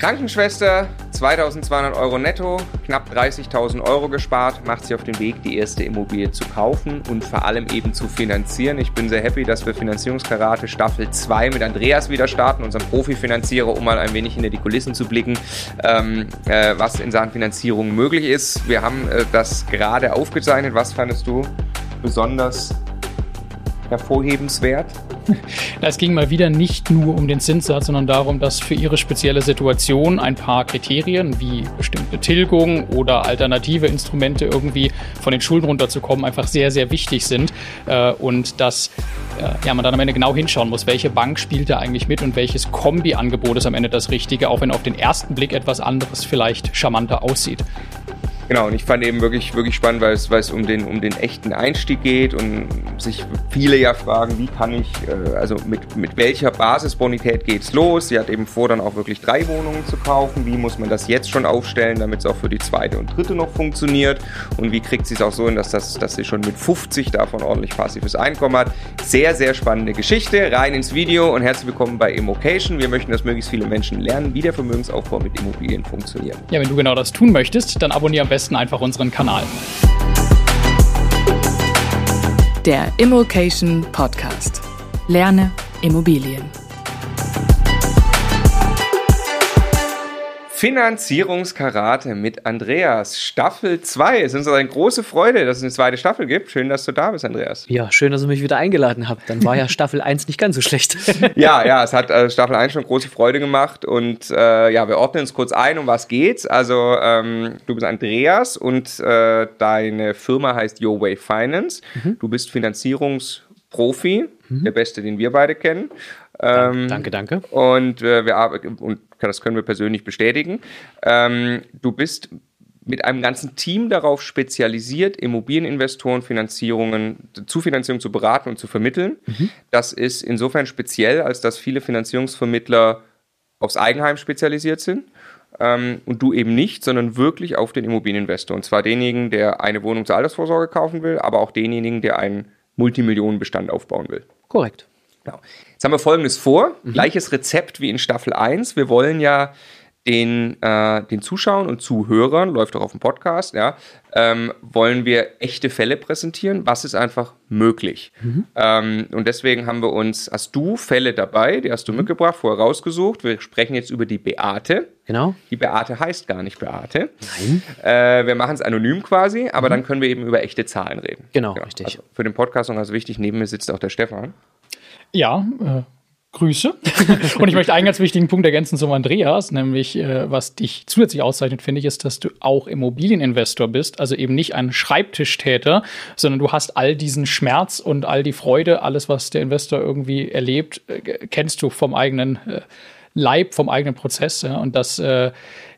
Krankenschwester, 2200 Euro netto, knapp 30.000 Euro gespart, macht sie auf den Weg, die erste Immobilie zu kaufen und vor allem eben zu finanzieren. Ich bin sehr happy, dass wir Finanzierungskarate Staffel 2 mit Andreas wieder starten, unserem Profifinanzierer, um mal ein wenig hinter die Kulissen zu blicken, ähm, äh, was in Sachen Finanzierung möglich ist. Wir haben äh, das gerade aufgezeichnet. Was fandest du besonders hervorhebenswert? Es ging mal wieder nicht nur um den Zinssatz, sondern darum, dass für ihre spezielle Situation ein paar Kriterien wie bestimmte Tilgung oder alternative Instrumente irgendwie von den Schulden runterzukommen einfach sehr, sehr wichtig sind äh, und dass äh, ja, man dann am Ende genau hinschauen muss, welche Bank spielt da eigentlich mit und welches Kombi-Angebot ist am Ende das Richtige, auch wenn auf den ersten Blick etwas anderes vielleicht charmanter aussieht. Genau, und ich fand eben wirklich, wirklich spannend, weil es, weil es um, den, um den echten Einstieg geht und sich viele ja fragen, wie kann ich, äh, also mit, mit welcher Basisbonität geht es los? Sie hat eben vor, dann auch wirklich drei Wohnungen zu kaufen. Wie muss man das jetzt schon aufstellen, damit es auch für die zweite und dritte noch funktioniert? Und wie kriegt sie es auch so hin, dass, das, dass sie schon mit 50 davon ordentlich passives Einkommen hat? Sehr, sehr spannende Geschichte. Rein ins Video und herzlich willkommen bei Immocation. Wir möchten, dass möglichst viele Menschen lernen, wie der Vermögensaufbau mit Immobilien funktioniert. Ja, wenn du genau das tun möchtest, dann abonniere am besten besten einfach unseren Kanal. Der Immokation Podcast. Lerne Immobilien. Finanzierungskarate mit Andreas. Staffel 2. Es ist uns eine große Freude, dass es eine zweite Staffel gibt. Schön, dass du da bist, Andreas. Ja, schön, dass ihr mich wieder eingeladen habt. Dann war ja Staffel 1 nicht ganz so schlecht. ja, ja, es hat äh, Staffel 1 schon große Freude gemacht. Und äh, ja, wir ordnen uns kurz ein, um was geht's. Also, ähm, du bist Andreas und äh, deine Firma heißt Your Way Finance. Mhm. Du bist Finanzierungsprofi, mhm. der beste, den wir beide kennen. Ähm, danke, danke. Und äh, wir arbeiten, und das können wir persönlich bestätigen. Ähm, du bist mit einem ganzen Team darauf spezialisiert, Immobilieninvestoren Finanzierungen, zu Finanzierung zu beraten und zu vermitteln. Mhm. Das ist insofern speziell, als dass viele Finanzierungsvermittler aufs Eigenheim spezialisiert sind. Ähm, und du eben nicht, sondern wirklich auf den Immobilieninvestor. Und zwar denjenigen, der eine Wohnung zur Altersvorsorge kaufen will, aber auch denjenigen, der einen Multimillionenbestand aufbauen will. Korrekt. Genau. Jetzt haben wir folgendes vor: mhm. gleiches Rezept wie in Staffel 1. Wir wollen ja den, äh, den Zuschauern und Zuhörern, läuft auch auf dem Podcast, ja, ähm, wollen wir echte Fälle präsentieren. Was ist einfach möglich? Mhm. Ähm, und deswegen haben wir uns, hast du Fälle dabei, die hast du mhm. mitgebracht, vorher rausgesucht. Wir sprechen jetzt über die Beate. Genau. Die Beate heißt gar nicht Beate. Nein. Äh, wir machen es anonym quasi, aber mhm. dann können wir eben über echte Zahlen reden. Genau, genau. richtig. Also für den Podcast noch ganz wichtig, neben mir sitzt auch der Stefan. Ja, äh, Grüße. und ich möchte einen ganz wichtigen Punkt ergänzen zum Andreas, nämlich äh, was dich zusätzlich auszeichnet, finde ich, ist, dass du auch Immobilieninvestor bist, also eben nicht ein Schreibtischtäter, sondern du hast all diesen Schmerz und all die Freude, alles, was der Investor irgendwie erlebt, äh, kennst du vom eigenen äh, Leib, vom eigenen Prozess. Ja? Und das äh,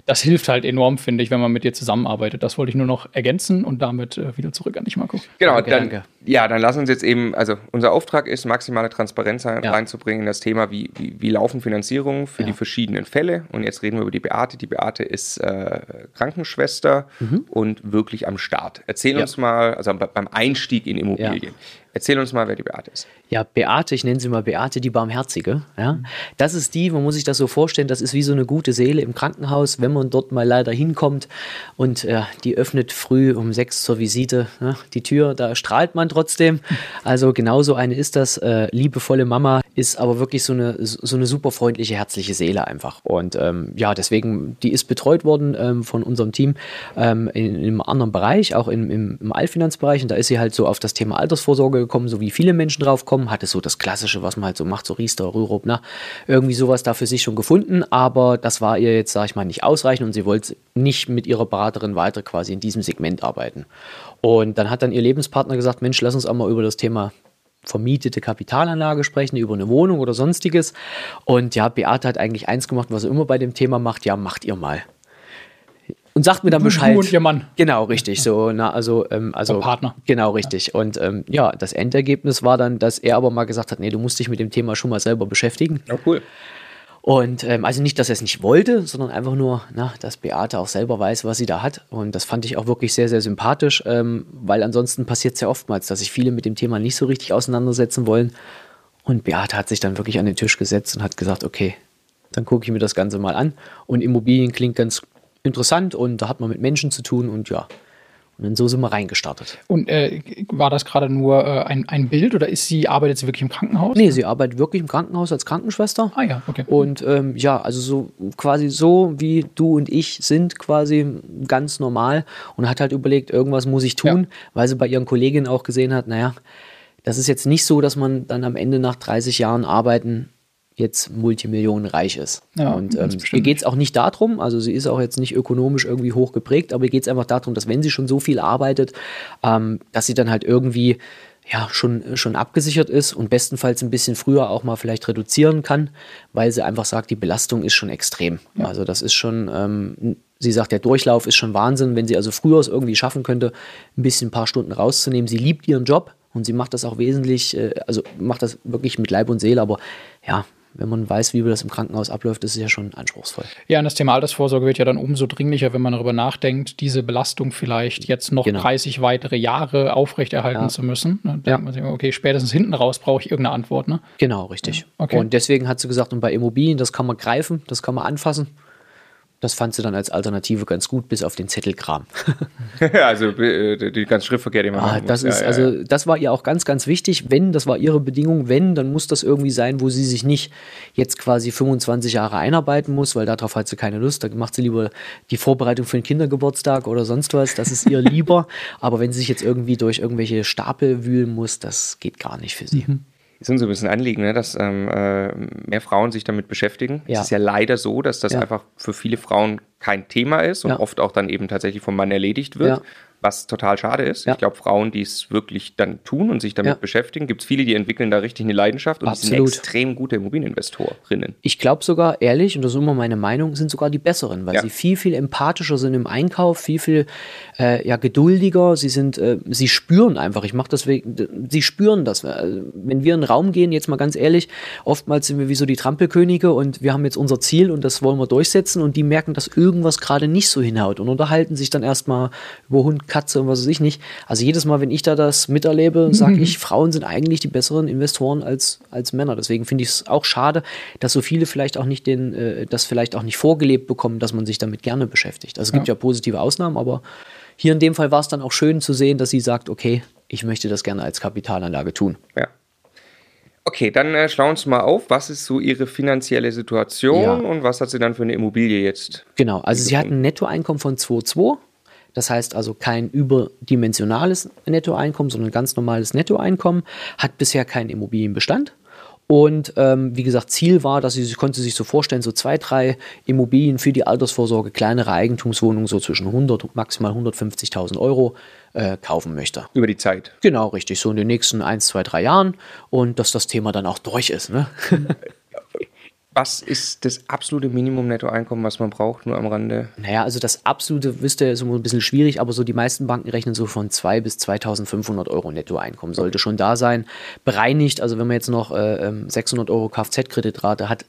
das hilft halt enorm, finde ich, wenn man mit dir zusammenarbeitet. Das wollte ich nur noch ergänzen und damit äh, wieder zurück an dich, Marco. Genau, danke, dann, danke. ja, dann lass uns jetzt eben, also unser Auftrag ist, maximale Transparenz ja. reinzubringen in das Thema, wie, wie, wie laufen Finanzierungen für ja. die verschiedenen Fälle. Und jetzt reden wir über die Beate. Die Beate ist äh, Krankenschwester mhm. und wirklich am Start. Erzähl ja. uns mal, also beim Einstieg in Immobilien. Erzähl uns mal, wer die Beate ist. Ja, Beate, ich nenne sie mal Beate, die Barmherzige. Ja? Das ist die, man muss sich das so vorstellen, das ist wie so eine gute Seele im Krankenhaus, wenn man dort mal leider hinkommt und äh, die öffnet früh um sechs zur Visite ja, die Tür, da strahlt man trotzdem. Also genauso eine ist das. Äh, liebevolle Mama ist aber wirklich so eine, so eine super freundliche, herzliche Seele einfach. Und ähm, ja, deswegen, die ist betreut worden ähm, von unserem Team ähm, in, in, einem anderen Bereich, auch im, im, im Allfinanzbereich. Und da ist sie halt so auf das Thema Altersvorsorge gekommen, so wie viele Menschen drauf kommen, hatte so das Klassische, was man halt so macht, so Riester, Rürup, na, irgendwie sowas da für sich schon gefunden, aber das war ihr jetzt, sag ich mal, nicht ausreichend und sie wollte nicht mit ihrer Beraterin weiter quasi in diesem Segment arbeiten. Und dann hat dann ihr Lebenspartner gesagt, Mensch, lass uns auch mal über das Thema vermietete Kapitalanlage sprechen, über eine Wohnung oder sonstiges. Und ja, Beate hat eigentlich eins gemacht, was er immer bei dem Thema macht, ja, macht ihr mal und sagt mir dann Bescheid. Du und ihr Mann. Genau, richtig. So, na, also, ähm, also Partner. Genau, richtig. Ja. Und ähm, ja, das Endergebnis war dann, dass er aber mal gesagt hat, nee, du musst dich mit dem Thema schon mal selber beschäftigen. Ja, cool. Und ähm, also nicht, dass er es nicht wollte, sondern einfach nur, na, dass Beate auch selber weiß, was sie da hat. Und das fand ich auch wirklich sehr, sehr sympathisch, ähm, weil ansonsten passiert es ja oftmals, dass sich viele mit dem Thema nicht so richtig auseinandersetzen wollen. Und Beate hat sich dann wirklich an den Tisch gesetzt und hat gesagt, okay, dann gucke ich mir das Ganze mal an. Und Immobilien klingt ganz interessant und da hat man mit Menschen zu tun und ja. Und dann so sind wir reingestartet. Und äh, war das gerade nur äh, ein, ein Bild oder ist sie, arbeitet sie wirklich im Krankenhaus? Nee, sie arbeitet wirklich im Krankenhaus als Krankenschwester. Ah ja, okay. Und ähm, ja, also so quasi so, wie du und ich sind, quasi ganz normal und hat halt überlegt, irgendwas muss ich tun, Ja. weil sie bei ihren Kolleginnen auch gesehen hat, naja, das ist jetzt nicht so, dass man dann am Ende nach 30 Jahren Arbeiten jetzt multimillionenreich ist. Ja, und ähm, ihr geht es auch nicht darum, also sie ist auch jetzt nicht ökonomisch irgendwie hoch geprägt, aber ihr geht es einfach darum, dass wenn sie schon so viel arbeitet, ähm, dass sie dann halt irgendwie ja, schon, schon abgesichert ist und bestenfalls ein bisschen früher auch mal vielleicht reduzieren kann, weil sie einfach sagt, die Belastung ist schon extrem. Also das ist schon, ähm, sie sagt, der Durchlauf ist schon Wahnsinn, wenn sie also früher es irgendwie schaffen könnte, ein bisschen ein paar Stunden rauszunehmen. Sie liebt ihren Job und sie macht das auch wesentlich, äh, also macht das wirklich mit Leib und Seele, aber ja, wenn man weiß, wie das im Krankenhaus abläuft, ist es ja schon anspruchsprovoll. Ja, und das Thema Altersvorsorge wird ja dann umso dringlicher, wenn man darüber nachdenkt, diese Belastung vielleicht jetzt noch Genau. 30 weitere Jahre aufrechterhalten Ja. zu müssen. Da denkt Ja. man sich, okay, spätestens hinten raus brauche ich irgendeine Antwort. Ne? Genau, richtig. okay. Und deswegen hat sie gesagt, und bei Immobilien, das kann man greifen, das kann man anfassen. Das fand sie dann als Alternative ganz gut, bis auf den Zettelkram. also äh, die ganze Schriftverkehr, den man Ah, machen das muss. ist, Ja, also, ja. das war ihr auch ganz, ganz wichtig. Wenn, das war ihre Bedingung, wenn, dann muss das irgendwie sein, wo sie sich nicht jetzt quasi 25 Jahre einarbeiten muss, weil darauf hat sie keine Lust. Da macht sie lieber die Vorbereitung für den Kindergeburtstag oder sonst was. Das ist ihr lieber. Aber wenn sie sich jetzt irgendwie durch irgendwelche Stapel wühlen muss, das geht gar nicht für sie. Ist uns so ein bisschen Anliegen, ne, dass ähm, äh, mehr Frauen sich damit beschäftigen. Ja. Es ist ja leider so, dass das Ja. einfach für viele Frauen kein Thema ist und Ja. oft auch dann eben tatsächlich vom Mann erledigt wird. Was total schade ist. Ja. Ich glaube, Frauen, die es wirklich dann tun und sich damit Ja. beschäftigen, gibt es viele, die entwickeln da richtig eine Leidenschaft und Absolut. sind extrem gute Immobilieninvestorinnen. Ich glaube sogar, ehrlich, und das ist immer meine Meinung, sind sogar die besseren, weil Ja. sie viel, viel empathischer sind im Einkauf, viel, viel äh, ja, geduldiger. Sie sind, äh, sie spüren einfach, ich mache das wegen, sie spüren das. Also, Wenn wir in einen Raum gehen, jetzt mal ganz ehrlich, oftmals sind wir wie so die Trampelkönige und wir haben jetzt unser Ziel und das wollen wir durchsetzen und die merken, dass irgendwas gerade nicht so hinhaut und unterhalten sich dann erstmal über Hund, Katze und was weiß ich nicht. Also jedes Mal, wenn ich da das miterlebe, sage ich, Frauen sind eigentlich die besseren Investoren als, als Männer. Deswegen finde ich es auch schade, dass so viele vielleicht auch nicht den, äh, das vielleicht auch nicht vorgelebt bekommen, dass man sich damit gerne beschäftigt. Also es gibt ja, positive Ausnahmen, aber hier in dem Fall war es dann auch schön zu sehen, dass sie sagt, okay, ich möchte das gerne als Kapitalanlage tun. Ja. Okay, dann äh, schlauen wir uns mal auf. Was ist so Ihre finanzielle Situation Ja. und was hat sie dann für eine Immobilie jetzt? Genau, also sie hat ein Nettoeinkommen von 2,2. Das heißt also kein überdimensionales Nettoeinkommen, sondern ein ganz normales Nettoeinkommen. Hat bisher keinen Immobilienbestand. Und ähm, wie gesagt, Ziel war, dass sie sie konnte sich so vorstellen, so zwei, drei Immobilien für die Altersvorsorge, kleinere Eigentumswohnungen, so zwischen 100 und maximal 150.000 Euro äh, kaufen möchte. Über die Zeit. Genau, richtig, so in den nächsten 1, 2, 3 Jahren. Und dass das Thema dann auch durch ist. Ne? Was ist das absolute Minimum Nettoeinkommen, was man braucht, nur am Rande? Naja, also das absolute, wisst ihr, ist immer ein bisschen schwierig, aber so die meisten Banken rechnen so von 2.000 bis 2.500 Euro Nettoeinkommen. Sollte schon da sein. Bereinigt, also wenn man jetzt noch äh, ähm, 600 Euro Kfz-Kreditrate hat,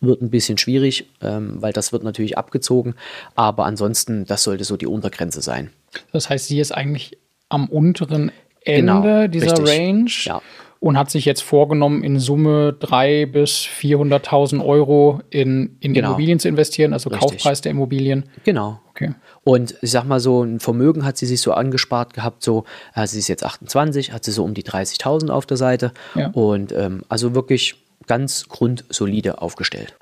wird ein bisschen schwierig, ähm, weil das wird natürlich abgezogen. Aber ansonsten, das sollte so die Untergrenze sein. Das heißt, sie ist eigentlich am unteren Ende Genau, dieser richtig. Range Ja. Und hat sich jetzt vorgenommen, in Summe 300.000 bis 400.000 Euro in, in Genau. Immobilien zu investieren, also Richtig. Kaufpreis der Immobilien. Genau. Okay. Und ich sag mal so, ein Vermögen hat sie sich so angespart gehabt, so, äh, sie ist jetzt 28, hat sie so um die 30.000 auf der Seite. Ja. Und ähm, also wirklich ganz grundsolide aufgestellt.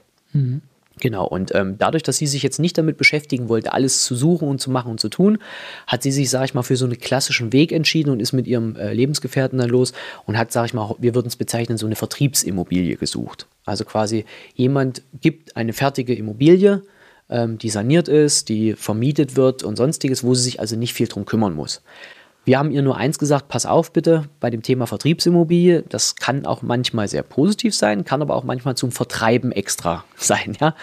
Genau, und ähm, dadurch, dass sie sich jetzt nicht damit beschäftigen wollte, alles zu suchen und zu machen und zu tun, hat sie sich, sag ich mal, für so einen klassischen Weg entschieden und ist mit ihrem äh, Lebensgefährten dann los und hat, sag ich mal, wir würden es bezeichnen, so eine Vertriebsimmobilie gesucht. Also quasi jemand gibt eine fertige Immobilie, ähm, die saniert ist, die vermietet wird und sonstiges, wo sie sich also nicht viel drum kümmern muss. Wir haben ihr nur eins gesagt, pass auf bitte bei dem Thema Vertriebsimmobilie. Das kann auch manchmal sehr positiv sein, kann aber auch manchmal zum Vertreiben extra sein, ja.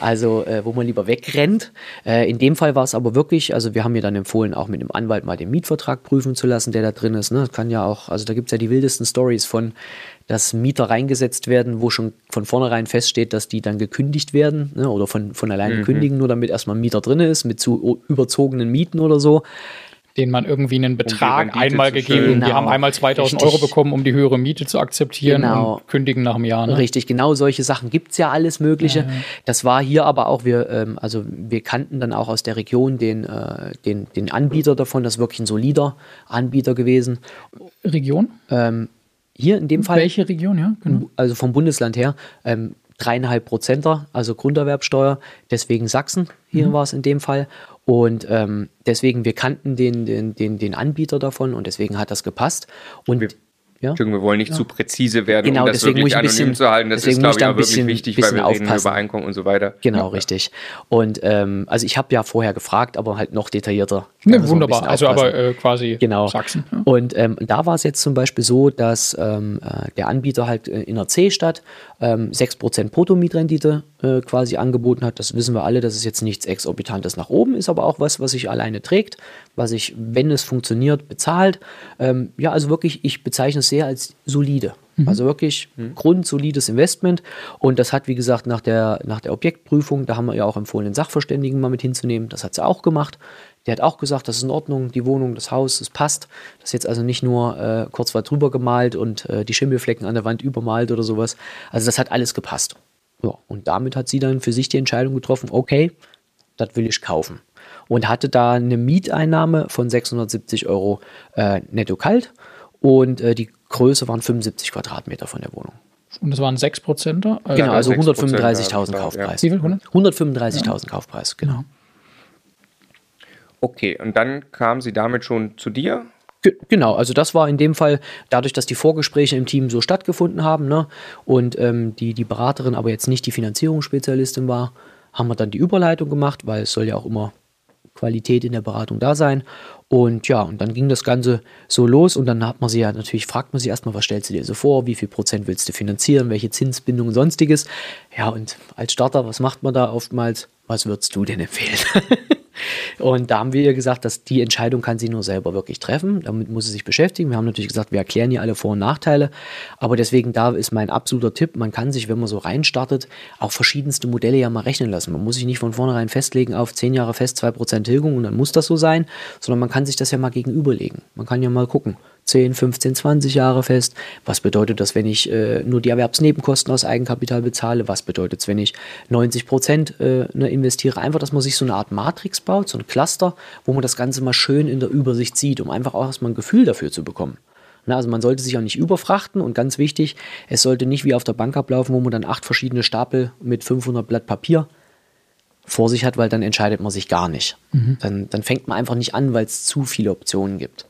Also, äh, wo man lieber wegrennt. Äh, in dem Fall war es aber wirklich, also wir haben ihr dann empfohlen, auch mit dem Anwalt mal den Mietvertrag prüfen zu lassen, der da drin ist. Ne? Kann ja auch, also da gibt es ja die wildesten Stories von, dass Mieter reingesetzt werden, wo schon von vornherein feststeht, dass die dann gekündigt werden ne? oder von, von alleine kündigen, nur damit erstmal ein Mieter drin ist, mit zu überzogenen Mieten oder so. Denen man irgendwie einen Betrag Rendite einmal gegeben. stellen. Die Genau. haben einmal 2000 Richtig. Euro bekommen, um die höhere Miete zu akzeptieren Genau. und kündigen nach einem Jahr. Ne? Richtig, genau solche Sachen gibt es ja alles Mögliche. Das war hier aber auch, wir, ähm, also wir kannten dann auch aus der Region den, äh, den, den Anbieter davon, das ist wirklich ein solider Anbieter gewesen. Region? Ähm, hier in dem Fall, Welche Region, ja? Genau. also vom Bundesland her, ähm, dreieinhalb Prozenter, also Grunderwerbsteuer, deswegen Sachsen, hier war es in dem Fall. Und ähm, deswegen, wir kannten den, den, den, den Anbieter davon und deswegen hat das gepasst. Und Wir- ja. Entschuldigung, wir wollen nicht zu präzise werden, Genau, um das deswegen muss wirklich ich ein anonym bisschen- zu halten. Das deswegen ist, muss glaube ich ich, da auch ein wirklich bisschen- wichtig, weil bisschen wir reden aufpassen. über Einkommen und so weiter. Genau, Ja. richtig. Und ähm, also ich habe ja vorher gefragt, aber halt noch detaillierter. Ne, Also wunderbar. bisschen Also aber äh, quasi Genau. Sachsen. Ja. Und ähm, da war es jetzt zum Beispiel so, dass ähm, äh, der Anbieter halt äh, in der C-Stadt ähm, 6% Bruttomietrendite äh, quasi angeboten hat. Das wissen wir alle, das ist jetzt nichts Exorbitantes nach oben, ist aber auch was, was sich alleine trägt, was sich, wenn es funktioniert, bezahlt. Ähm, ja, also wirklich, ich bezeichne es sehr als solide. Also wirklich grundsolides Investment. Und das hat, wie gesagt, nach der, nach der Objektprüfung, da haben wir ja auch empfohlen, den Sachverständigen mal mit hinzunehmen. Das hat sie auch gemacht. Der hat auch gesagt, das ist in Ordnung, die Wohnung, das Haus, das passt. Das ist jetzt also nicht nur äh, kurz was drüber gemalt und äh, die Schimmelflecken an der Wand übermalt oder sowas. Also das hat alles gepasst. Ja, und damit hat sie dann für sich die Entscheidung getroffen, okay, das will ich kaufen. Und hatte da eine Mieteinnahme von 670 Euro äh, netto kalt und äh, die Größe waren 75 Quadratmeter von der Wohnung. Und das waren 6 Prozent. Äh, Genau, also 6% 135.000 ja. Kaufpreis. Wie viel? 100? 135.000 Kaufpreis, genau. Okay, und dann kam sie damit schon zu dir. Ge- Genau, also das war in dem Fall, dadurch, dass die Vorgespräche im Team so stattgefunden haben ne, und ähm, die, die Beraterin aber jetzt nicht die Finanzierungsspezialistin war, haben wir dann die Überleitung gemacht, weil es soll ja auch immer Qualität in der Beratung da sein. Und ja, und dann ging das Ganze so los und dann hat man sie ja natürlich, fragt man sie erstmal, was stellst du dir so vor, wie viel Prozent willst du finanzieren, welche Zinsbindung und sonstiges. Ja, und als Starter, was macht man da oftmals? Was würdest du denn empfehlen? Und da haben wir ihr gesagt, dass die Entscheidung kann sie nur selber wirklich treffen. Damit muss sie sich beschäftigen. Wir haben natürlich gesagt, wir erklären ihr alle Vor- und Nachteile. Aber deswegen, da ist mein absoluter Tipp, man kann sich, wenn man so reinstartet, auch verschiedenste Modelle ja mal rechnen lassen. Man muss sich nicht von vornherein festlegen auf 10 Jahre fest, 2% Tilgung und dann muss das so sein, sondern man kann sich das ja mal gegenüberlegen. Man kann ja mal gucken. 10, 15, 20 Jahre fest. Was bedeutet das, wenn ich äh, nur die Erwerbsnebenkosten aus Eigenkapital bezahle? Was bedeutet es, wenn ich 90 Prozent äh, ne, investiere? Einfach, dass man sich so eine Art Matrix baut, so ein Cluster, wo man das Ganze mal schön in der Übersicht sieht, um einfach auch erstmal ein Gefühl dafür zu bekommen. Na, also man sollte sich auch nicht überfrachten und ganz wichtig, es sollte nicht wie auf der Bank ablaufen, wo man dann acht verschiedene Stapel mit 500 Blatt Papier vor sich hat, weil dann entscheidet man sich gar nicht. Dann, dann fängt man einfach nicht an, weil es zu viele Optionen gibt.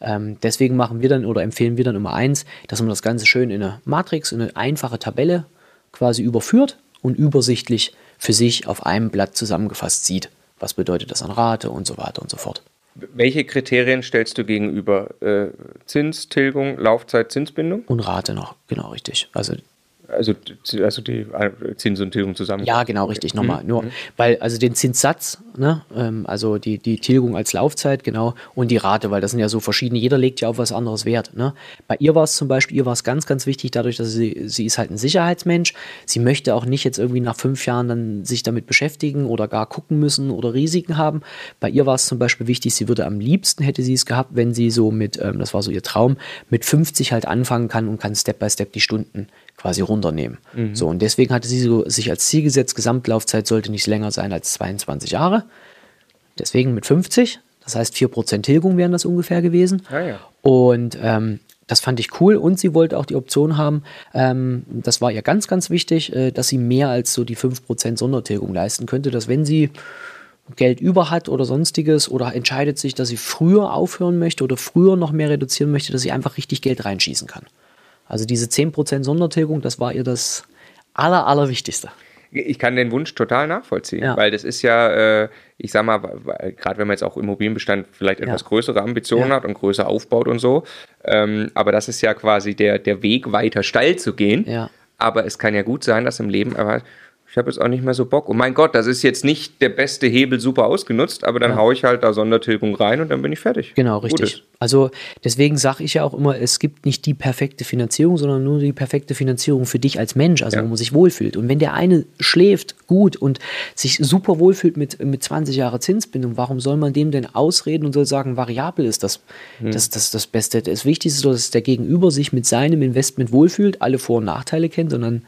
Ähm, deswegen machen wir dann oder empfehlen wir dann immer eins, dass man das Ganze schön in eine Matrix, in eine einfache Tabelle quasi überführt und übersichtlich für sich auf einem Blatt zusammengefasst sieht. Was bedeutet das an Rate und so weiter und so fort. Welche Kriterien stellst du gegenüber? Äh, Zins, Tilgung, Laufzeit, Zinsbindung? Und Rate noch, genau richtig. Also Also, also die äh, Zins und Tilgung zusammen. Ja, genau, richtig, nochmal. Nur, weil, also den Zinssatz, ne, ähm, also die, die Tilgung als Laufzeit, genau, und die Rate, weil das sind ja so verschiedene, jeder legt ja auf was anderes Wert. Ne? Bei ihr war es zum Beispiel, ihr war es ganz, ganz wichtig, dadurch, dass sie, sie ist halt ein Sicherheitsmensch, sie möchte auch nicht jetzt irgendwie nach fünf Jahren dann sich damit beschäftigen oder gar gucken müssen oder Risiken haben. Bei ihr war es zum Beispiel wichtig, sie würde am liebsten, hätte sie es gehabt, wenn sie so mit, ähm, das war so ihr Traum, mit 50 halt anfangen kann und kann Step by Step die Stunden quasi runternehmen. So, und deswegen hatte sie so sich als Ziel gesetzt, Gesamtlaufzeit sollte nicht länger sein als 22 Jahre. Deswegen mit 50, das heißt 4% Tilgung wären das ungefähr gewesen. Ah, ja. Und ähm, das fand ich cool und sie wollte auch die Option haben, ähm, das war ihr ganz, ganz wichtig, äh, dass sie mehr als so die 5% Sondertilgung leisten könnte, dass wenn sie Geld über hat oder sonstiges oder entscheidet sich, dass sie früher aufhören möchte oder früher noch mehr reduzieren möchte, dass sie einfach richtig Geld reinschießen kann. Also diese 10% Sondertilgung, das war ihr das aller, allerwichtigste. Ich kann den Wunsch total nachvollziehen, Ja. weil das ist ja, äh, ich sag mal, gerade wenn man jetzt auch Immobilienbestand vielleicht etwas Ja. größere Ambitionen Ja. hat und größer aufbaut und so, ähm, aber das ist ja quasi der, der Weg, weiter steil zu gehen. Aber es kann ja gut sein, dass im Leben aber ich habe jetzt auch nicht mehr so Bock. Und mein Gott, das ist jetzt nicht der beste Hebel super ausgenutzt, aber dann ja. haue ich halt da Sondertilgung rein und dann bin ich fertig. Genau, richtig. Also deswegen sage ich ja auch immer, es gibt nicht die perfekte Finanzierung, sondern nur die perfekte Finanzierung für dich als Mensch, also ja. wo man sich wohlfühlt. Und wenn der eine schläft gut und sich super wohlfühlt mit, mit 20 Jahre Zinsbindung, warum soll man dem denn ausreden und soll sagen, variabel ist das, hm. das, das, das Beste. Das Wichtigste ist, dass der Gegenüber sich mit seinem Investment wohlfühlt, alle Vor- und Nachteile kennt, sondern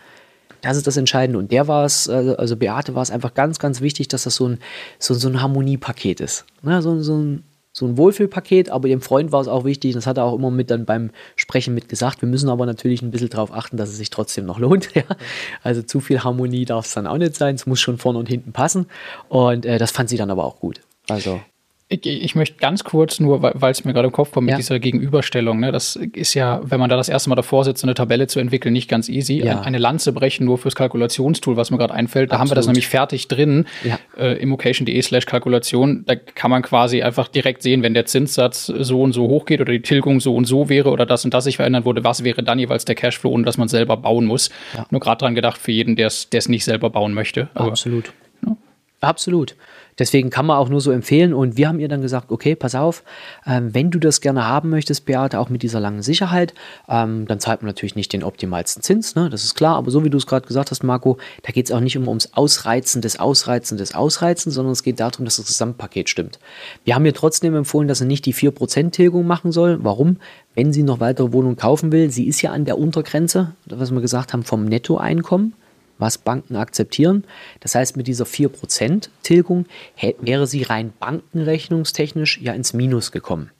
das ist das Entscheidende. Und der war es, äh, also Beate war es einfach ganz, ganz wichtig, dass das so ein, so, so ein Harmoniepaket ist. Ne? So, so, ein, so ein Wohlfühlpaket, aber dem Freund war es auch wichtig, das hat er auch immer mit dann beim Sprechen mit gesagt. Wir müssen aber natürlich ein bisschen darauf achten, dass es sich trotzdem noch lohnt. Ja? Also zu viel Harmonie darf es dann auch nicht sein. Es muss schon vorne und hinten passen. Und äh, das fand sie dann aber auch gut. Also. Ich, ich, möchte ganz kurz nur, weil es mir gerade im Kopf kommt mit ja. dieser Gegenüberstellung. Ne, das ist ja, wenn man da das erste Mal davor sitzt, eine Tabelle zu entwickeln, nicht ganz easy. Ja. Eine Lanze brechen nur fürs Kalkulationstool, was mir gerade einfällt. Da Absolut. haben wir das nämlich fertig drin. Ja. Äh, immocation.de slash Kalkulation. Da kann man quasi einfach direkt sehen, wenn der Zinssatz so und so hoch geht oder die Tilgung so und so wäre oder das und das sich verändern würde, was wäre dann jeweils der Cashflow, ohne dass man selber bauen muss. Nur gerade dran gedacht für jeden, der es nicht selber bauen möchte. Aber, Absolut. Absolut. Deswegen kann man auch nur so empfehlen. Und wir haben ihr dann gesagt, okay, pass auf, ähm, wenn du das gerne haben möchtest, Beate, auch mit dieser langen Sicherheit, ähm, dann zahlt man natürlich nicht den optimalsten Zins, ne? das ist klar. Aber so wie du es gerade gesagt hast, Marco, da geht es auch nicht immer ums Ausreizen des Ausreizen des Ausreizen, sondern es geht darum, dass das Gesamtpaket stimmt. Wir haben ihr trotzdem empfohlen, dass sie nicht die 4% Tilgung machen soll. Warum? Wenn sie noch weitere Wohnungen kaufen will, sie ist ja an der Untergrenze, was wir gesagt haben, vom Nettoeinkommen was Banken akzeptieren. Das heißt, mit dieser 4% Tilgung wäre sie rein bankenrechnungstechnisch ja ins Minus gekommen.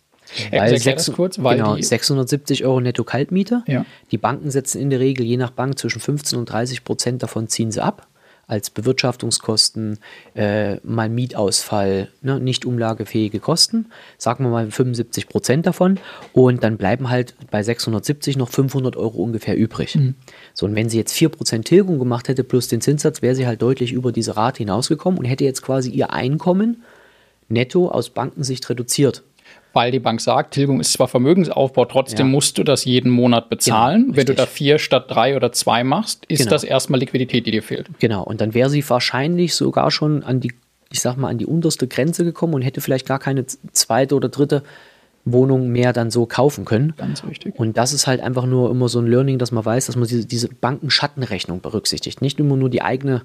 Ja, weil, 6, kurz, weil genau, 670 Euro netto Kaltmiete. Ja. Die Banken setzen in der Regel je nach Bank zwischen 15 und 30 Prozent davon ziehen sie ab als Bewirtschaftungskosten, äh, mal Mietausfall, ne, nicht umlagefähige Kosten, sagen wir mal 75 Prozent davon und dann bleiben halt bei 670 noch 500 Euro ungefähr übrig. Mhm. So, und wenn sie jetzt 4 Prozent Tilgung gemacht hätte plus den Zinssatz, wäre sie halt deutlich über diese Rate hinausgekommen und hätte jetzt quasi ihr Einkommen netto aus Bankensicht reduziert weil die Bank sagt, Tilgung ist zwar Vermögensaufbau, trotzdem ja. musst du das jeden Monat bezahlen. Genau, Wenn du da vier statt drei oder zwei machst, ist genau. das erstmal Liquidität, die dir fehlt. Genau, und dann wäre sie wahrscheinlich sogar schon an die, ich sag mal, an die unterste Grenze gekommen und hätte vielleicht gar keine zweite oder dritte Wohnung mehr dann so kaufen können. Ganz wichtig. Und das ist halt einfach nur immer so ein Learning, dass man weiß, dass man diese, diese Bankenschattenrechnung berücksichtigt. Nicht immer nur die eigene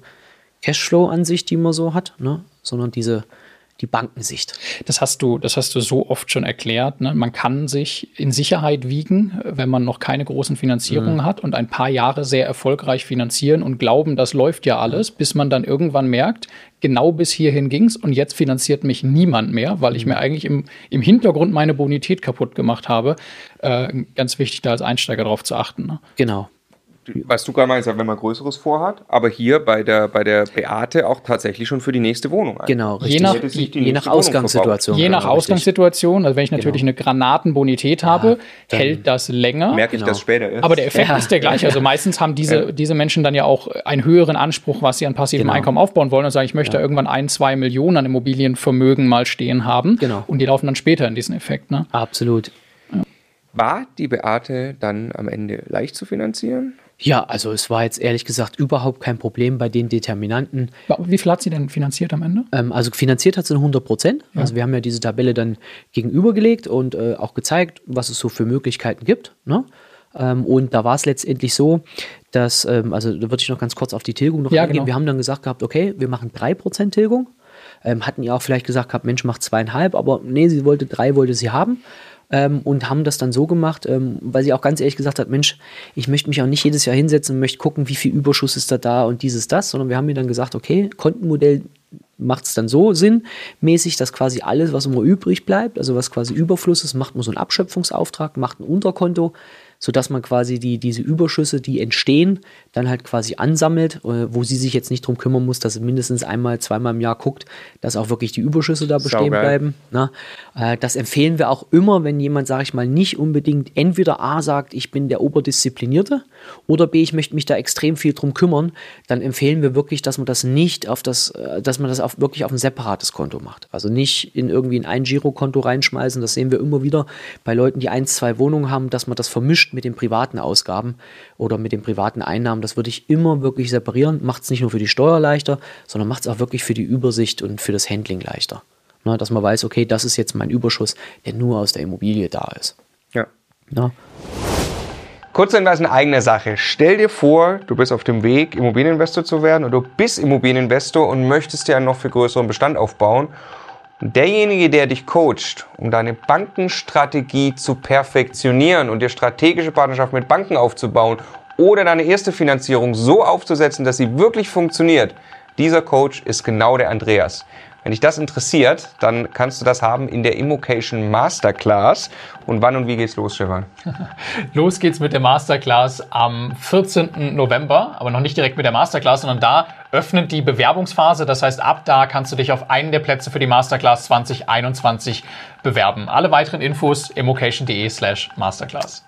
Cashflow-Ansicht, die man so hat, ne? sondern diese die Bankensicht. Das hast du, das hast du so oft schon erklärt. Ne? Man kann sich in Sicherheit wiegen, wenn man noch keine großen Finanzierungen mhm. hat und ein paar Jahre sehr erfolgreich finanzieren und glauben, das läuft ja alles, bis man dann irgendwann merkt, genau bis hierhin ging es und jetzt finanziert mich niemand mehr, weil ich mhm. mir eigentlich im, im Hintergrund meine Bonität kaputt gemacht habe. Äh, ganz wichtig, da als Einsteiger darauf zu achten. Ne? Genau was du gerade meinst, wenn man Größeres vorhat, aber hier bei der, bei der Beate auch tatsächlich schon für die nächste Wohnung. Ein. Genau, richtig. Je nach, je nach Ausgangssituation. Je nach genau, Ausgangssituation, also wenn ich natürlich genau. eine Granatenbonität habe, ja, hält das länger. Merke ich genau. das später erst. Aber der Effekt ja. ist der gleiche. Also meistens haben diese, ja. diese Menschen dann ja auch einen höheren Anspruch, was sie an passivem genau. Einkommen aufbauen wollen und sagen, ich möchte irgendwann ein, zwei Millionen an Immobilienvermögen mal stehen haben. Genau. Und die laufen dann später in diesen Effekt. Ne? Absolut. War die Beate dann am Ende leicht zu finanzieren? Ja, also es war jetzt ehrlich gesagt überhaupt kein Problem bei den Determinanten. Wie viel hat sie denn finanziert am Ende? Ähm, also finanziert hat sie 100 Prozent. Ja. Also wir haben ja diese Tabelle dann gegenübergelegt und äh, auch gezeigt, was es so für Möglichkeiten gibt. Ne? Ähm, und da war es letztendlich so, dass, ähm, also da würde ich noch ganz kurz auf die Tilgung noch ja, eingehen. Genau. Wir haben dann gesagt gehabt, okay, wir machen 3% Tilgung. Ähm, hatten ja auch vielleicht gesagt gehabt, Mensch, macht zweieinhalb, aber nee, sie wollte drei, wollte sie haben ähm, und haben das dann so gemacht, ähm, weil sie auch ganz ehrlich gesagt hat, Mensch, ich möchte mich auch nicht jedes Jahr hinsetzen und möchte gucken, wie viel Überschuss ist da da und dieses, das, sondern wir haben mir dann gesagt, okay, Kontenmodell macht es dann so sinnmäßig, dass quasi alles, was immer übrig bleibt, also was quasi Überfluss ist, macht man so einen Abschöpfungsauftrag, macht ein Unterkonto, sodass man quasi die, diese Überschüsse, die entstehen, dann halt quasi ansammelt, äh, wo sie sich jetzt nicht drum kümmern muss, dass sie mindestens einmal, zweimal im Jahr guckt, dass auch wirklich die Überschüsse da bestehen Saugeil. bleiben. Na, ne? äh, das empfehlen wir auch immer, wenn jemand, sage ich mal, nicht unbedingt entweder A sagt, ich bin der Oberdisziplinierte oder B, ich möchte mich da extrem viel drum kümmern, dann empfehlen wir wirklich, dass man das nicht auf das, äh, dass man das auf, wirklich auf ein separates Konto macht. Also nicht in irgendwie in ein Girokonto reinschmeißen. Das sehen wir immer wieder bei Leuten, die ein, zwei Wohnungen haben, dass man das vermischt mit den privaten Ausgaben oder mit den privaten Einnahmen. Das würde ich immer wirklich separieren. Macht es nicht nur für die Steuer leichter, sondern macht es auch wirklich für die Übersicht und für das Handling leichter. Na, dass man weiß, okay, das ist jetzt mein Überschuss, der nur aus der Immobilie da ist. Ja. Na? Kurzhinweis in eigener Sache. Stell dir vor, du bist auf dem Weg, Immobilieninvestor zu werden oder du bist Immobilieninvestor und möchtest dir einen noch viel größeren Bestand aufbauen. Und derjenige, der dich coacht, um deine Bankenstrategie zu perfektionieren und dir strategische Partnerschaft mit Banken aufzubauen oder deine erste Finanzierung so aufzusetzen, dass sie wirklich funktioniert, dieser Coach ist genau der Andreas. Wenn dich das interessiert, dann kannst du das haben in der Immocation Masterclass. Und wann und wie geht's los, Stefan? Los geht's mit der Masterclass am 14. November, aber noch nicht direkt mit der Masterclass, sondern da öffnet die Bewerbungsphase. Das heißt, ab da kannst du dich auf einen der Plätze für die Masterclass 2021 bewerben. Alle weiteren Infos immocation.de slash Masterclass.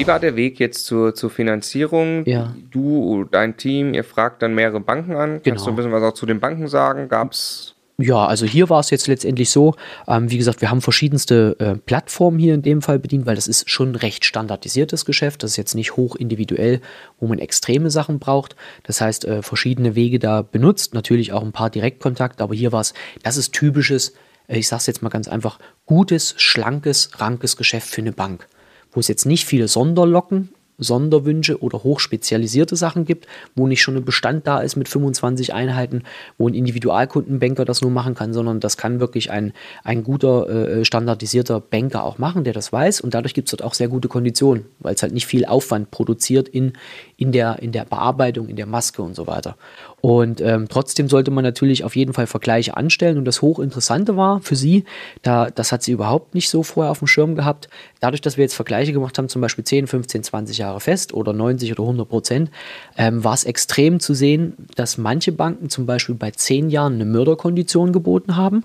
Wie war der Weg jetzt zur, zur Finanzierung? Ja. Du, dein Team, ihr fragt dann mehrere Banken an. Kannst Genau. du ein bisschen was auch zu den Banken sagen? Gab's Ja, also hier war es jetzt letztendlich so, ähm, wie gesagt, wir haben verschiedenste äh, Plattformen hier in dem Fall bedient, weil das ist schon recht standardisiertes Geschäft. Das ist jetzt nicht hoch individuell, wo man extreme Sachen braucht. Das heißt, äh, verschiedene Wege da benutzt, natürlich auch ein paar Direktkontakte, aber hier war es, das ist typisches, äh, ich sage es jetzt mal ganz einfach, gutes, schlankes, rankes Geschäft für eine Bank, wo es jetzt nicht viele Sonderlocken Sonderwünsche oder hochspezialisierte Sachen gibt, wo nicht schon ein Bestand da ist mit 25 Einheiten, wo ein Individualkundenbanker das nur machen kann, sondern das kann wirklich ein, ein guter, äh, standardisierter Banker auch machen, der das weiß. Und dadurch gibt es dort auch sehr gute Konditionen, weil es halt nicht viel Aufwand produziert in, in, der, in der Bearbeitung, in der Maske und so weiter. Und ähm, trotzdem sollte man natürlich auf jeden Fall Vergleiche anstellen. Und das Hochinteressante war für sie, da, das hat sie überhaupt nicht so vorher auf dem Schirm gehabt, dadurch, dass wir jetzt Vergleiche gemacht haben, zum Beispiel 10, 15, 20 Jahre fest oder 90 oder 100 Prozent, ähm, war es extrem zu sehen, dass manche Banken zum Beispiel bei 10 Jahren eine Mörderkondition geboten haben,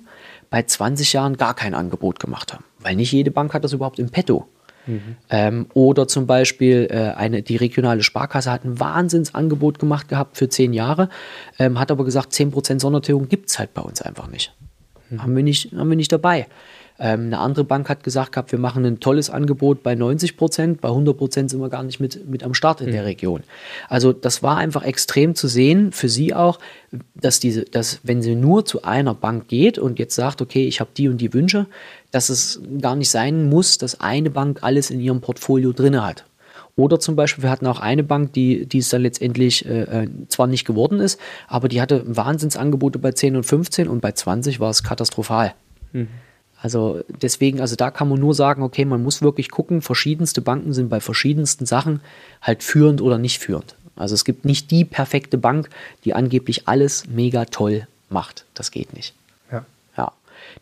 bei 20 Jahren gar kein Angebot gemacht haben. Weil nicht jede Bank hat das überhaupt im Petto. Ähm, oder zum Beispiel äh, eine, die regionale Sparkasse hat ein Wahnsinnsangebot gemacht gehabt für zehn Jahre, ähm, hat aber gesagt, 10% Sondertilgung gibt es halt bei uns einfach nicht. Haben, wir nicht haben wir nicht dabei. Ähm, eine andere Bank hat gesagt gehabt, wir machen ein tolles Angebot bei 90 Prozent, bei 100 Prozent sind wir gar nicht mit, mit am Start in der Region. Also das war einfach extrem zu sehen, für sie auch, dass diese, dass wenn sie nur zu einer Bank geht und jetzt sagt, okay, ich habe die und die Wünsche, dass es gar nicht sein muss, dass eine Bank alles in ihrem Portfolio drin hat. Oder zum Beispiel, wir hatten auch eine Bank, die, die es dann letztendlich äh, äh, zwar nicht geworden ist, aber die hatte Wahnsinnsangebote bei 10 und 15 und bei 20 war es katastrophal. Also deswegen, also da kann man nur sagen, okay, man muss wirklich gucken, verschiedenste Banken sind bei verschiedensten Sachen halt führend oder nicht führend. Also es gibt nicht die perfekte Bank, die angeblich alles mega toll macht. Das geht nicht.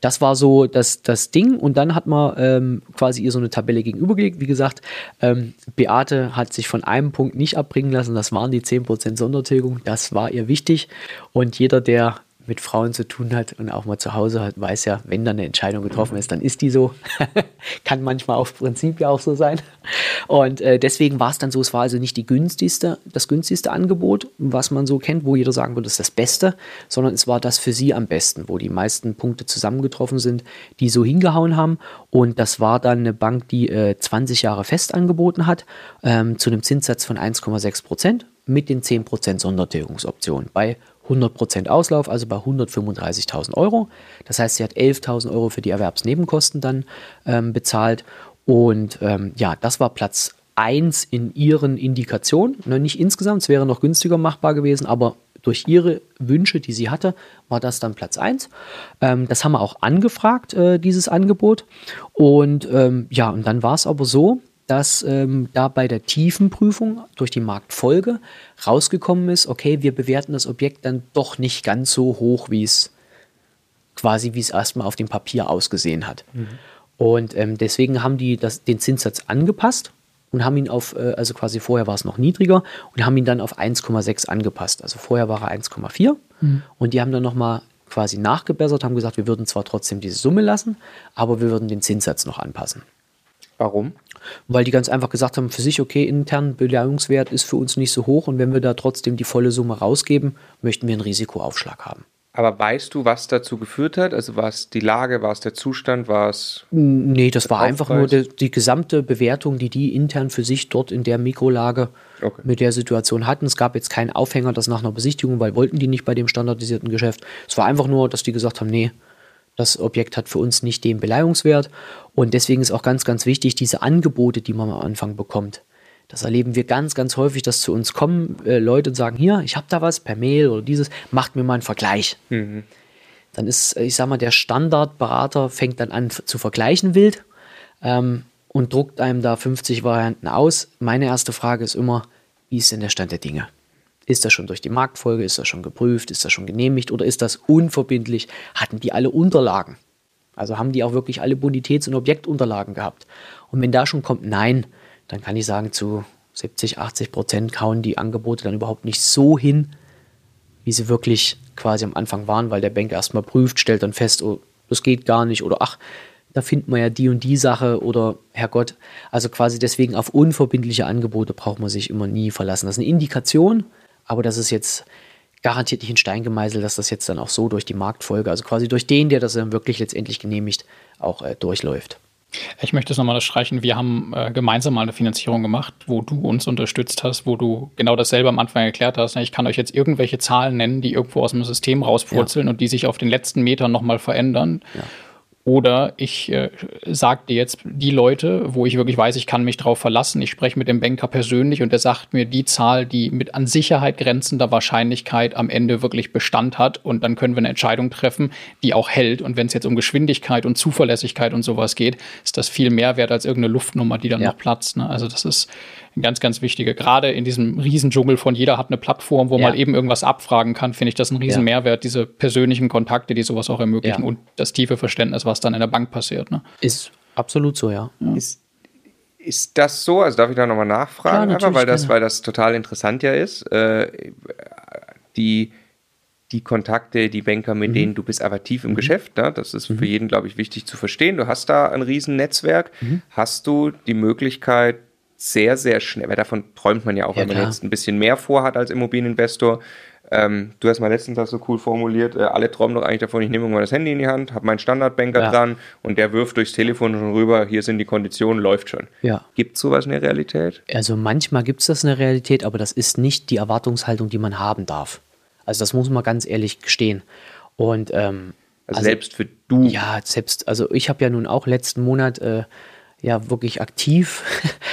Das war so das, das Ding. Und dann hat man ähm, quasi ihr so eine Tabelle gegenübergelegt. Wie gesagt, ähm, Beate hat sich von einem Punkt nicht abbringen lassen. Das waren die 10% Sondertilgung. Das war ihr wichtig. Und jeder, der mit Frauen zu tun hat und auch mal zu Hause hat, weiß ja, wenn dann eine Entscheidung getroffen ist, dann ist die so. Kann manchmal auf Prinzip ja auch so sein. Und äh, deswegen war es dann so, es war also nicht die günstigste, das günstigste Angebot, was man so kennt, wo jeder sagen würde, das ist das Beste, sondern es war das für sie am besten, wo die meisten Punkte zusammengetroffen sind, die so hingehauen haben. Und das war dann eine Bank, die äh, 20 Jahre fest angeboten hat, ähm, zu einem Zinssatz von 1,6 Prozent mit den 10 Prozent Sondertilgungsoption bei 100% Auslauf, also bei 135.000 Euro. Das heißt, sie hat 11.000 Euro für die Erwerbsnebenkosten dann ähm, bezahlt. Und ähm, ja, das war Platz 1 in ihren Indikationen. Ne, nicht insgesamt, es wäre noch günstiger machbar gewesen, aber durch ihre Wünsche, die sie hatte, war das dann Platz 1. Ähm, das haben wir auch angefragt, äh, dieses Angebot. Und ähm, ja, und dann war es aber so, dass ähm, da bei der Tiefenprüfung durch die Marktfolge rausgekommen ist, okay, wir bewerten das Objekt dann doch nicht ganz so hoch, wie es quasi, wie es erstmal auf dem Papier ausgesehen hat. Und ähm, deswegen haben die das, den Zinssatz angepasst und haben ihn auf, äh, also quasi vorher war es noch niedriger und haben ihn dann auf 1,6 angepasst. Also vorher war er 1,4 und die haben dann nochmal quasi nachgebessert, haben gesagt, wir würden zwar trotzdem diese Summe lassen, aber wir würden den Zinssatz noch anpassen. Warum? Weil die ganz einfach gesagt haben, für sich, okay, intern Beleihungswert ist für uns nicht so hoch und wenn wir da trotzdem die volle Summe rausgeben, möchten wir einen Risikoaufschlag haben. Aber weißt du, was dazu geführt hat? Also war es die Lage, war es der Zustand, war es. Nee, das war Aufpreis? einfach nur die, die gesamte Bewertung, die die intern für sich dort in der Mikrolage Okay. mit der Situation hatten. Es gab jetzt keinen Aufhänger, das nach einer Besichtigung, weil wollten die nicht bei dem standardisierten Geschäft. Es war einfach nur, dass die gesagt haben, nee, das Objekt hat für uns nicht den Beleihungswert. Und deswegen ist auch ganz, ganz wichtig, diese Angebote, die man am Anfang bekommt. Das erleben wir ganz, ganz häufig, dass zu uns kommen äh, Leute und sagen, hier, ich habe da was per Mail oder dieses, macht mir mal einen Vergleich. Dann ist, äh, ich sag mal, der Standardberater fängt dann an zu vergleichen wild ähm, und druckt einem da 50 Varianten aus. Meine erste Frage ist immer, wie ist denn der Stand der Dinge? Ist das schon durch die Marktfolge? Ist das schon geprüft? Ist das schon genehmigt? Oder ist das unverbindlich? Hatten die alle Unterlagen? Also haben die auch wirklich alle Bonitäts- und Objektunterlagen gehabt? Und wenn da schon kommt Nein, dann kann ich sagen, zu 70, 80 Prozent kauen die Angebote dann überhaupt nicht so hin, wie sie wirklich quasi am Anfang waren, weil der Banker erstmal prüft, stellt dann fest, oh, das geht gar nicht oder ach, da findet man ja die und die Sache oder Herrgott. Also quasi deswegen auf unverbindliche Angebote braucht man sich immer nie verlassen. Das ist eine Indikation, aber das ist jetzt garantiert nicht in Stein gemeißelt, dass das jetzt dann auch so durch die Marktfolge, also quasi durch den, der das dann wirklich letztendlich genehmigt, auch äh, durchläuft. Ich möchte es nochmal streichen. Wir haben äh, gemeinsam mal eine Finanzierung gemacht, wo du uns unterstützt hast, wo du genau dasselbe am Anfang erklärt hast. Ich kann euch jetzt irgendwelche Zahlen nennen, die irgendwo aus dem System rauspurzeln und die sich auf den letzten Metern nochmal verändern. Oder ich äh, sage dir jetzt die Leute, wo ich wirklich weiß, ich kann mich drauf verlassen. Ich spreche mit dem Banker persönlich und der sagt mir die Zahl, die mit an Sicherheit grenzender Wahrscheinlichkeit am Ende wirklich Bestand hat. Und dann können wir eine Entscheidung treffen, die auch hält. Und wenn es jetzt um Geschwindigkeit und Zuverlässigkeit und sowas geht, ist das viel mehr wert als irgendeine Luftnummer, die dann Ja. noch platzt. Ne? Also das ist ein ganz, ganz wichtiger. Gerade in diesem Riesendschungel von jeder hat eine Plattform, wo Ja. man eben irgendwas abfragen kann, finde ich das ein riesen Ja. Mehrwert, diese persönlichen Kontakte, die sowas auch ermöglichen Ja. und das tiefe Verständnis, was dann in der Bank passiert. Ne? Ist absolut so, ja. Ist, ist das so? Also darf ich da nochmal Klar, nachfragen, natürlich, einfach, weil das, weil das total interessant ja ist. Äh, die, die Kontakte, die Banker, Mhm. mit denen du bist aber tief im Geschäft, ne? das ist für jeden, glaube ich, wichtig zu verstehen. Du hast da ein riesen Netzwerk. Mhm. Hast du die Möglichkeit, sehr, sehr schnell, weil davon träumt man ja auch, Ja, wenn man klar. jetzt ein bisschen mehr vorhat als Immobilieninvestor. Ähm, du hast mal letztens das so cool formuliert, äh, alle träumen doch eigentlich davon, ich nehme irgendwann das Handy in die Hand, habe meinen Standardbanker Ja. dran und der wirft durchs Telefon schon rüber, hier sind die Konditionen, läuft schon. Ja. Gibt es sowas in der Realität? Also manchmal gibt es das in der Realität, aber das ist nicht die Erwartungshaltung, die man haben darf. Also das muss man ganz ehrlich gestehen. Und ähm, Also, selbst für du. Ja, selbst, also ich habe ja nun auch letzten Monat äh, ja wirklich aktiv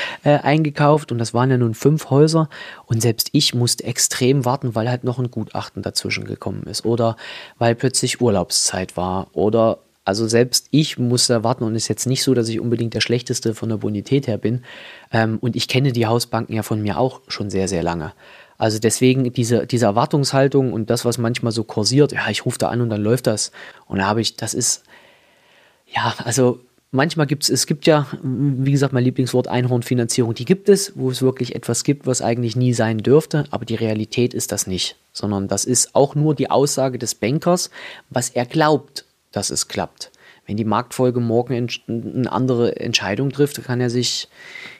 äh, eingekauft. Und das waren ja nun fünf Häuser. Und selbst ich musste extrem warten, weil halt noch ein Gutachten dazwischen gekommen ist. Oder weil plötzlich Urlaubszeit war. Oder also selbst ich musste warten. Und es ist jetzt nicht so, dass ich unbedingt der Schlechteste von der Bonität her bin. Ähm, und ich kenne die Hausbanken ja von mir auch schon sehr, sehr lange. Also deswegen diese, diese Erwartungshaltung und das, was manchmal so kursiert, ja, ich rufe da an und dann läuft das. Und da habe ich, das ist, ja, also manchmal gibt es, es gibt ja, wie gesagt, mein Lieblingswort Einhornfinanzierung, die gibt es, wo es wirklich etwas gibt, was eigentlich nie sein dürfte, aber die Realität ist das nicht, sondern das ist auch nur die Aussage des Bankers, was er glaubt, dass es klappt. Wenn die Marktfolge morgen eine andere Entscheidung trifft, kann er sich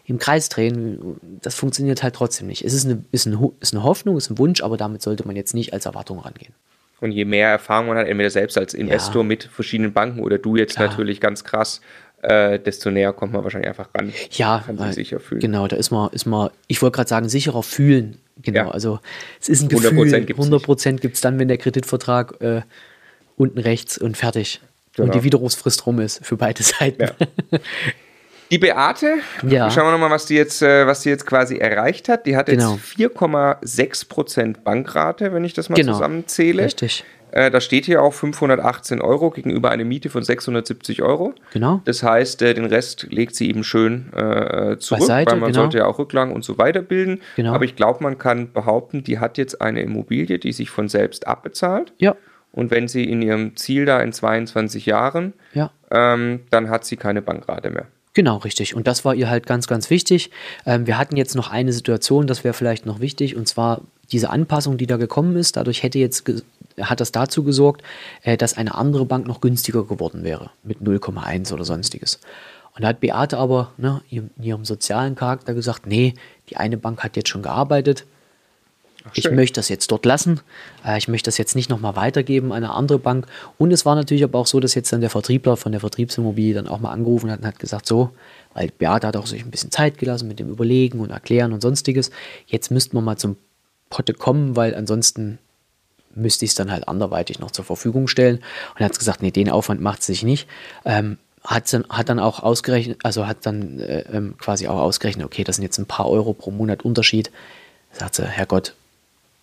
im Kreis drehen. Das funktioniert halt trotzdem nicht. Es ist eine, ist eine, ist eine Hoffnung, ist ein Wunsch, aber damit sollte man jetzt nicht als Erwartung rangehen. Und je mehr Erfahrung man hat, entweder selbst als Investor Ja. mit verschiedenen Banken oder du jetzt Klar. natürlich ganz krass, äh, desto näher kommt man wahrscheinlich einfach ran. Ja, Kann sich sicher fühlen. Genau, da ist man, ist man ich wollte gerade sagen, sicherer fühlen. Genau, Ja. also es ist ein 100% Gefühl. gibt's 100 Prozent gibt es dann, wenn der Kreditvertrag äh, unten rechts und fertig. Und Genau. die Widerrufsfrist rum ist für beide Seiten. Ja. Die Beate, Ja. schauen wir nochmal, was die jetzt, äh, was die jetzt quasi erreicht hat. Die hat jetzt Genau. 4,6% Bankrate, wenn ich das mal Genau. zusammenzähle. Richtig. Äh, da steht hier auch 518 Euro gegenüber einer Miete von 670 Euro. Genau. Das heißt, äh, den Rest legt sie eben schön äh, zurück, Beiseite, weil man genau. sollte ja auch Rücklagen und so weiter bilden. Genau. Aber ich glaube, man kann behaupten, die hat jetzt eine Immobilie, die sich von selbst abbezahlt. Ja, Und wenn sie in ihrem Ziel da in 22 Jahren, ja. ähm, dann hat sie keine Bankrate mehr. Genau, richtig. Und das war ihr halt ganz, ganz wichtig. Ähm, wir hatten jetzt noch eine Situation, das wäre vielleicht noch wichtig, und zwar diese Anpassung, die da gekommen ist. Dadurch hätte jetzt hat das dazu gesorgt, äh, dass eine andere Bank noch günstiger geworden wäre mit 0,1 oder sonstiges. Und da hat Beate aber ne, in ihrem sozialen Charakter gesagt, nee, die eine Bank hat jetzt schon gearbeitet, ich möchte das jetzt dort lassen. Äh, ich möchte das jetzt nicht nochmal weitergeben an eine andere Bank. Und es war natürlich aber auch so, dass jetzt dann der Vertriebler von der Vertriebsimmobilie dann auch mal angerufen hat und hat gesagt, so, weil Beate hat auch sich ein bisschen Zeit gelassen mit dem Überlegen und Erklären und sonstiges. Jetzt müssten wir mal zum Potte kommen, weil ansonsten müsste ich es dann halt anderweitig noch zur Verfügung stellen. Und er hat gesagt, nee, den Aufwand macht es sich nicht. Ähm, hat, dann, hat dann auch ausgerechnet, also hat dann äh, ähm, quasi auch ausgerechnet, okay, das sind jetzt ein paar Euro pro Monat Unterschied. Sagt sie, Herrgott,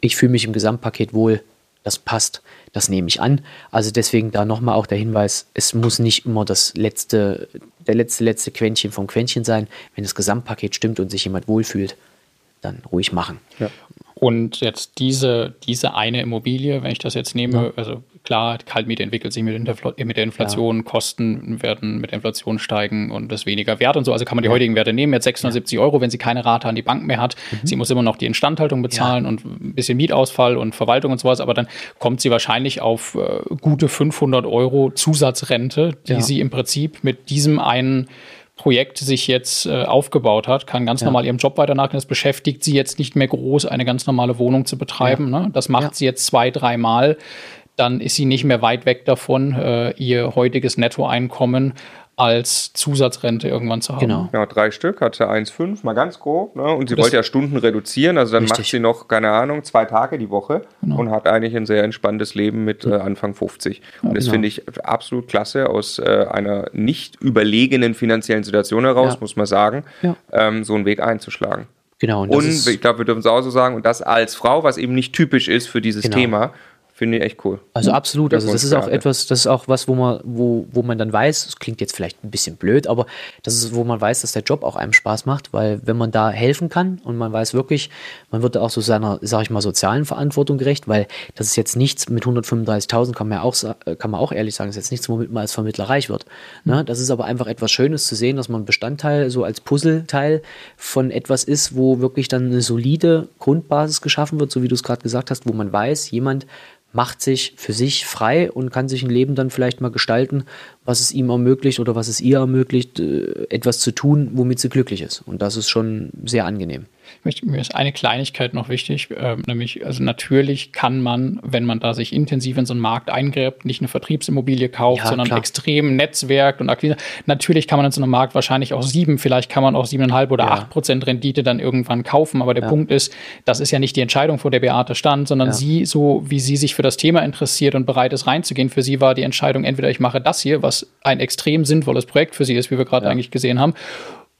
ich fühle mich im Gesamtpaket wohl, das passt, das nehme ich an. Also deswegen da nochmal auch der Hinweis, es muss nicht immer das letzte, der letzte, letzte Quäntchen vom Quäntchen sein. Wenn das Gesamtpaket stimmt und sich jemand wohlfühlt, dann ruhig machen. Ja. Und jetzt diese, diese eine Immobilie, wenn ich das jetzt nehme, ja. also klar, Kaltmiete entwickelt sich mit, mit der Inflation, ja. Kosten werden mit der Inflation steigen und das weniger wert und so. Also kann man die ja. heutigen Werte nehmen, jetzt 670 Euro, wenn sie keine Rate an die Bank mehr hat. Mhm. Sie muss immer noch die Instandhaltung bezahlen und ein bisschen Mietausfall und Verwaltung und sowas, aber dann kommt sie wahrscheinlich auf äh, gute 500 Euro Zusatzrente, die sie im Prinzip mit diesem einen Projekt sich jetzt äh, aufgebaut hat, kann ganz ja. normal ihrem Job weiter nachgehen. Das beschäftigt sie jetzt nicht mehr groß, eine ganz normale Wohnung zu betreiben. Ja. Ne? Das macht ja. sie jetzt zwei, dreimal. Dann ist sie nicht mehr weit weg davon, äh, ihr heutiges Nettoeinkommen als Zusatzrente irgendwann zu haben. Genau. Ja, drei Stück, hat sie 1,5, mal ganz grob. Ne? Und sie das wollte ja Stunden reduzieren, also dann richtig. macht sie noch, keine Ahnung, zwei Tage die Woche genau. und hat eigentlich ein sehr entspanntes Leben mit äh, Anfang 50. Und ja, das genau. finde ich absolut klasse aus äh, einer nicht überlegenen finanziellen Situation heraus, ja. muss man sagen, ja. ähm, so einen Weg einzuschlagen. Genau. Und, und ich glaube, wir dürfen es auch so sagen, und das als Frau, was eben nicht typisch ist für dieses genau. Thema, Finde ich echt cool. Also absolut. Also das ist auch etwas, das ist auch was, wo man, wo, wo man dann weiß, es klingt jetzt vielleicht ein bisschen blöd, aber das ist, wo man weiß, dass der Job auch einem Spaß macht, weil wenn man da helfen kann und man weiß wirklich, man wird auch so seiner, sag ich mal, sozialen Verantwortung gerecht, weil das ist jetzt nichts mit 135.000, kann man ja auch, kann man auch ehrlich sagen, ist jetzt nichts, womit man als Vermittler reich wird. Ne? Das ist aber einfach etwas Schönes zu sehen, dass man Bestandteil so als Puzzleteil von etwas ist, wo wirklich dann eine solide Grundbasis geschaffen wird, so wie du es gerade gesagt hast, wo man weiß, jemand macht sich für sich frei und kann sich ein Leben dann vielleicht mal gestalten, was es ihm ermöglicht oder was es ihr ermöglicht, äh, etwas zu tun, womit sie glücklich ist. Und das ist schon sehr angenehm. Möchte, mir ist eine Kleinigkeit noch wichtig, äh, nämlich, also natürlich kann man, wenn man da sich intensiv in so einen Markt eingräbt, nicht eine Vertriebsimmobilie kauft, ja, sondern klar. extrem Netzwerk und Akquise. Natürlich kann man in so einem Markt wahrscheinlich auch sieben, vielleicht kann man auch siebeneinhalb oder acht ja. Prozent Rendite dann irgendwann kaufen. Aber der ja. Punkt ist, das ist ja nicht die Entscheidung, vor der Beate stand, sondern sie, so wie sie sich für das Thema interessiert und bereit ist reinzugehen, für sie war die Entscheidung, entweder ich mache das hier, was ein extrem sinnvolles Projekt für sie ist, wie wir gerade eigentlich gesehen haben,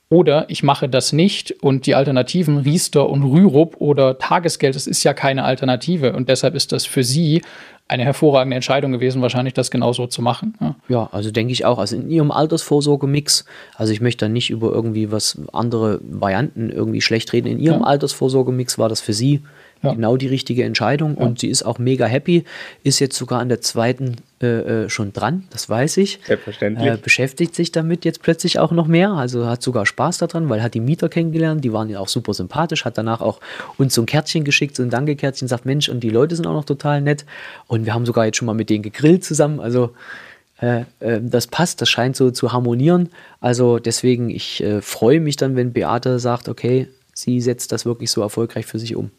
oder ich mache das nicht und die Alternativen Riester und Rürup oder Tagesgeld, das ist ja keine Alternative. Und deshalb ist das für Sie eine hervorragende Entscheidung gewesen, wahrscheinlich das genauso zu machen. Ja, ja also denke ich auch. Also in Ihrem Altersvorsorgemix, also ich möchte da nicht über irgendwie was andere Varianten irgendwie schlecht reden. In Ihrem ja. Altersvorsorgemix war das für Sie ja. genau die richtige Entscheidung und sie ist auch mega happy, ist jetzt sogar an der zweiten äh, schon dran, das weiß ich. Selbstverständlich. Äh, beschäftigt sich damit jetzt plötzlich auch noch mehr, also hat sogar Spaß daran, weil hat die Mieter kennengelernt, die waren ja auch super sympathisch, hat danach auch uns so ein Kärtchen geschickt, so ein Dankekärtchen, sagt Mensch, und die Leute sind auch noch total nett und wir haben sogar jetzt schon mal mit denen gegrillt zusammen, also äh, äh, das passt, das scheint so zu harmonieren. Also deswegen, ich äh, freue mich dann, wenn Beate sagt, okay, sie setzt das wirklich so erfolgreich für sich um.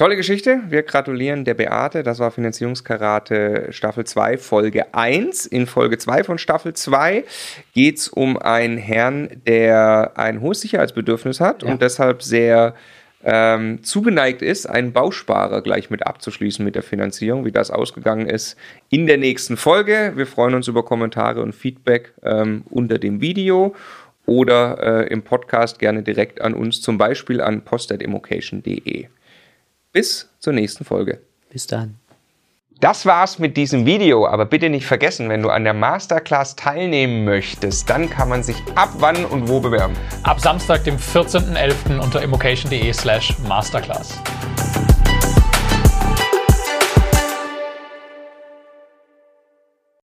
Tolle Geschichte. Wir gratulieren der Beate. Das war Finanzierungskarate Staffel 2, Folge 1. In Folge 2 von Staffel 2 geht es um einen Herrn, der ein hohes Sicherheitsbedürfnis hat ja. und deshalb sehr ähm, zugeneigt ist, einen Bausparer gleich mit abzuschließen mit der Finanzierung, wie das ausgegangen ist in der nächsten Folge. Wir freuen uns über Kommentare und Feedback ähm, unter dem Video oder äh, im Podcast gerne direkt an uns, zum Beispiel an post.immocation.de. Bis zur nächsten Folge. Bis dann. Das war's mit diesem Video, aber bitte nicht vergessen, wenn du an der Masterclass teilnehmen möchtest, dann kann man sich ab wann und wo bewerben. Ab Samstag, dem 14.11. unter immocation.de slash masterclass.